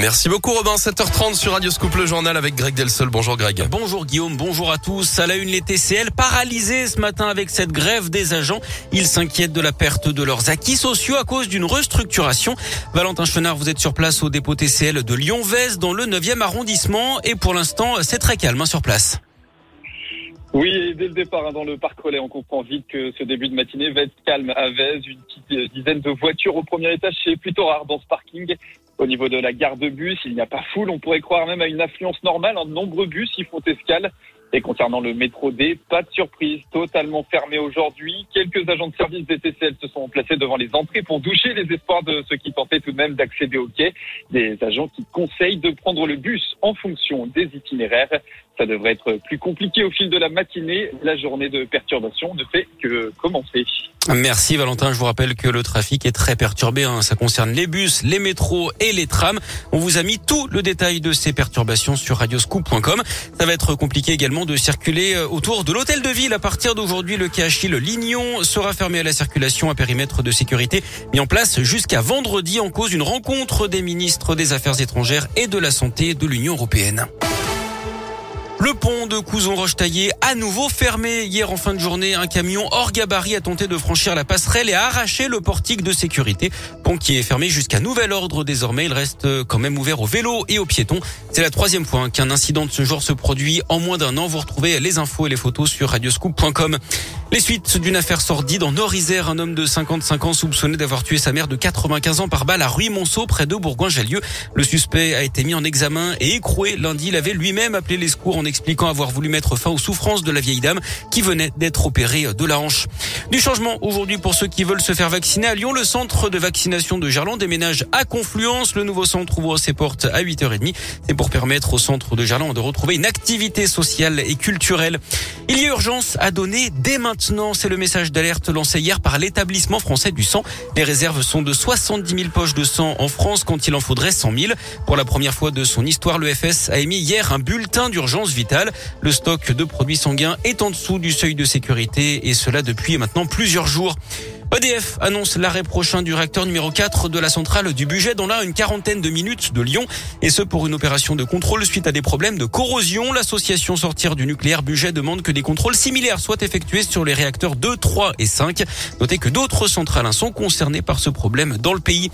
Merci beaucoup Robin, 7h30 sur Radio Scoop le journal avec Greg Delsol. Bonjour Greg. Bonjour Guillaume, bonjour à tous. À la une, les TCL paralysés ce matin avec cette grève des agents. Ils s'inquiètent de la perte de leurs acquis sociaux à cause d'une restructuration. Valentin Chenard, vous êtes sur place au dépôt TCL de Lyon-Vez dans le 9e arrondissement et pour l'instant, c'est très calme hein, sur place. Oui, dès le départ, hein, dans le parc relais, on comprend vite que ce début de matinée va être calme à Vez. Une petite euh, dizaine de voitures au premier étage, c'est plutôt rare dans ce parking. Au niveau de la gare de bus, il n'y a pas foule. On pourrait croire même à une affluence normale. De nombreux bus y font escale. Et concernant le métro D, pas de surprise, totalement fermé aujourd'hui. Quelques agents de service des TCL se sont placés devant les entrées pour doucher les espoirs de ceux qui tentaient tout de même d'accéder au quai. Des agents qui conseillent de prendre le bus en fonction des itinéraires. Ça devrait être plus compliqué au fil de la matinée. La journée de perturbation ne fait que commencer. Merci Valentin. Je vous rappelle que le trafic est très perturbé. Hein. Ça concerne les bus, les métros et les trams. On vous a mis tout le détail de ces perturbations sur radioscoop.com. Ça va être compliqué également de circuler euh, autour de l'hôtel de ville. À partir d'aujourd'hui, le quai Achille Lignon sera fermé à la circulation à périmètre de sécurité mis en place jusqu'à vendredi en cause d'une rencontre des ministres des Affaires étrangères et de la Santé de l'Union européenne. Le pont de Couzon-Roche-Taillé à nouveau fermé hier en fin de journée. Un camion hors gabarit a tenté de franchir la passerelle et a arraché le portique de sécurité. Pont qui est fermé jusqu'à nouvel ordre désormais. Il reste quand même ouvert aux vélos et aux piétons. C'est la troisième fois qu'un incident de ce genre se produit en moins d'un an. Vous retrouvez les infos et les photos sur radioscoop.com. Les suites d'une affaire sordide en Nord-Isère, un homme de 55 ans soupçonné d'avoir tué sa mère de 95 ans par balle à Ruy-Monceau près de Bourgoin-Jallieu. Le suspect a été mis en examen et écroué lundi. Il avait lui-même appelé les secours en expliquant avoir voulu mettre fin aux souffrances de la vieille dame qui venait d'être opérée de la hanche. Du changement aujourd'hui pour ceux qui veulent se faire vacciner à Lyon. Le centre de vaccination de Gerland déménage à Confluence. Le nouveau centre ouvre ses portes à 8h30. C'est pour permettre au centre de Gerland de retrouver une activité sociale et culturelle. Il y a urgence à donner dès maintenant. C'est le message d'alerte lancé hier par l'établissement français du sang. Les réserves sont de 70 000 poches de sang en France quand il en faudrait 100 000. Pour la première fois de son histoire, le FS a émis hier un bulletin d'urgence vitale. Le stock de produits sanguins est en dessous du seuil de sécurité et cela depuis maintenant plusieurs jours. EDF annonce l'arrêt prochain du réacteur numéro 4 de la centrale du budget dans là une quarantaine de minutes de Lyon et ce pour une opération de contrôle suite à des problèmes de corrosion. L'association Sortir du nucléaire budget demande que des contrôles similaires soient effectués sur les réacteurs 2, 3 et 5. Notez que d'autres centrales sont concernées par ce problème dans le pays.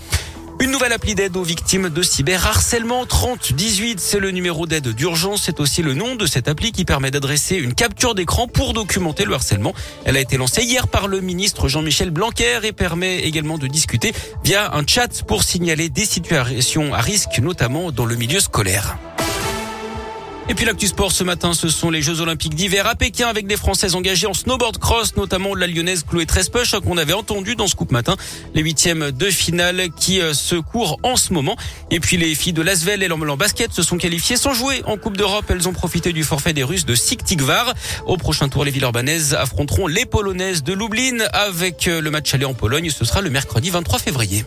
Une nouvelle appli d'aide aux victimes de cyberharcèlement 3018, c'est le numéro d'aide d'urgence. C'est aussi le nom de cette appli qui permet d'adresser une capture d'écran pour documenter le harcèlement. Elle a été lancée hier par le ministre Jean-Michel Blanquer et permet également de discuter via un chat pour signaler des situations à risque, notamment dans le milieu scolaire. Et puis l'actu sport ce matin, ce sont les Jeux Olympiques d'hiver à Pékin avec des Françaises engagées en snowboard cross, notamment la lyonnaise Chloé Trespech qu'on avait entendu dans ce coupe matin. Les huitièmes de finale qui euh, se courent en ce moment. Et puis les filles de Lasvel et l'Ormelan Basket se sont qualifiées sans jouer en Coupe d'Europe. Elles ont profité du forfait des Russes de Siktigvar. Au prochain tour, les villes urbanaises affronteront les Polonaises de Lublin avec euh, le match aller en Pologne. Ce sera le mercredi 23 février.